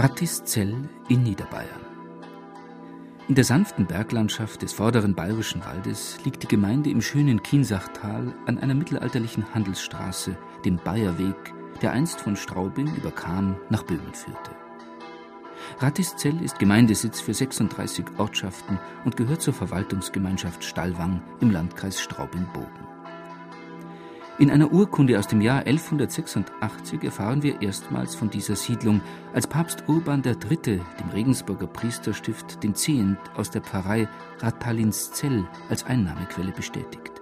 Rattiszell in Niederbayern. In der sanften Berglandschaft des vorderen bayerischen Waldes liegt die Gemeinde im schönen Kiensachtal an einer mittelalterlichen Handelsstraße, dem Bayerweg, der einst von Straubing über Cham nach Böhmen führte. Rattiszell ist Gemeindesitz für 36 Ortschaften und gehört zur Verwaltungsgemeinschaft Stallwang im Landkreis Straubing-Bogen. In einer Urkunde aus dem Jahr 1186 erfahren wir erstmals von dieser Siedlung, als Papst Urban III. dem Regensburger Priesterstift den Zehent aus der Pfarrei Rattalinszell als Einnahmequelle bestätigt.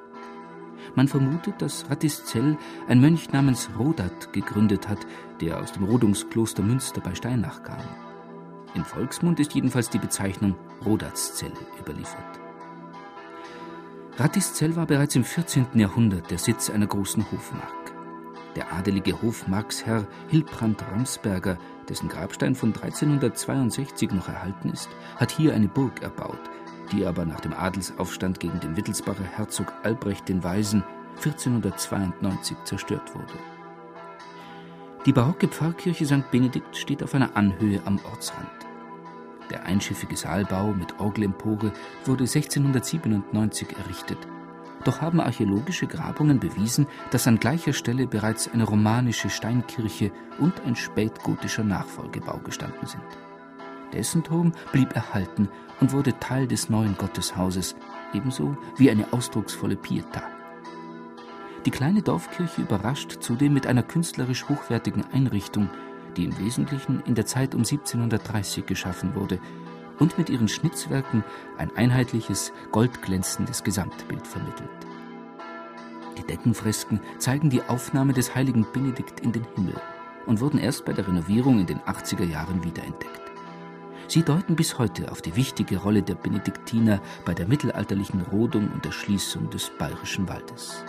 Man vermutet, dass Rattiszell ein Mönch namens Rodat gegründet hat, der aus dem Rodungskloster Münster bei Steinach kam. Im Volksmund ist jedenfalls die Bezeichnung Rodatszell überliefert. Rattiszell war bereits im 14. Jahrhundert der Sitz einer großen Hofmark. Der adelige Hofmarksherr Hilbrand Ramsberger, dessen Grabstein von 1362 noch erhalten ist, hat hier eine Burg erbaut, die aber nach dem Adelsaufstand gegen den Wittelsbacher Herzog Albrecht den Weisen 1492 zerstört wurde. Die barocke Pfarrkirche St. Benedikt steht auf einer Anhöhe am Ortsrand. Der einschiffige Saalbau mit Orgelempore wurde 1697 errichtet. Doch haben archäologische Grabungen bewiesen, dass an gleicher Stelle bereits eine romanische Steinkirche und ein spätgotischer Nachfolgebau gestanden sind. Dessen Turm blieb erhalten und wurde Teil des neuen Gotteshauses, ebenso wie eine ausdrucksvolle Pietà. Die kleine Dorfkirche überrascht zudem mit einer künstlerisch hochwertigen Einrichtung, die im Wesentlichen in der Zeit um 1730 geschaffen wurde und mit ihren Schnitzwerken ein einheitliches, goldglänzendes Gesamtbild vermittelt. Die Deckenfresken zeigen die Aufnahme des heiligen Benedikt in den Himmel und wurden erst bei der Renovierung in den 80er Jahren wiederentdeckt. Sie deuten bis heute auf die wichtige Rolle der Benediktiner bei der mittelalterlichen Rodung und Erschließung des bayerischen Waldes.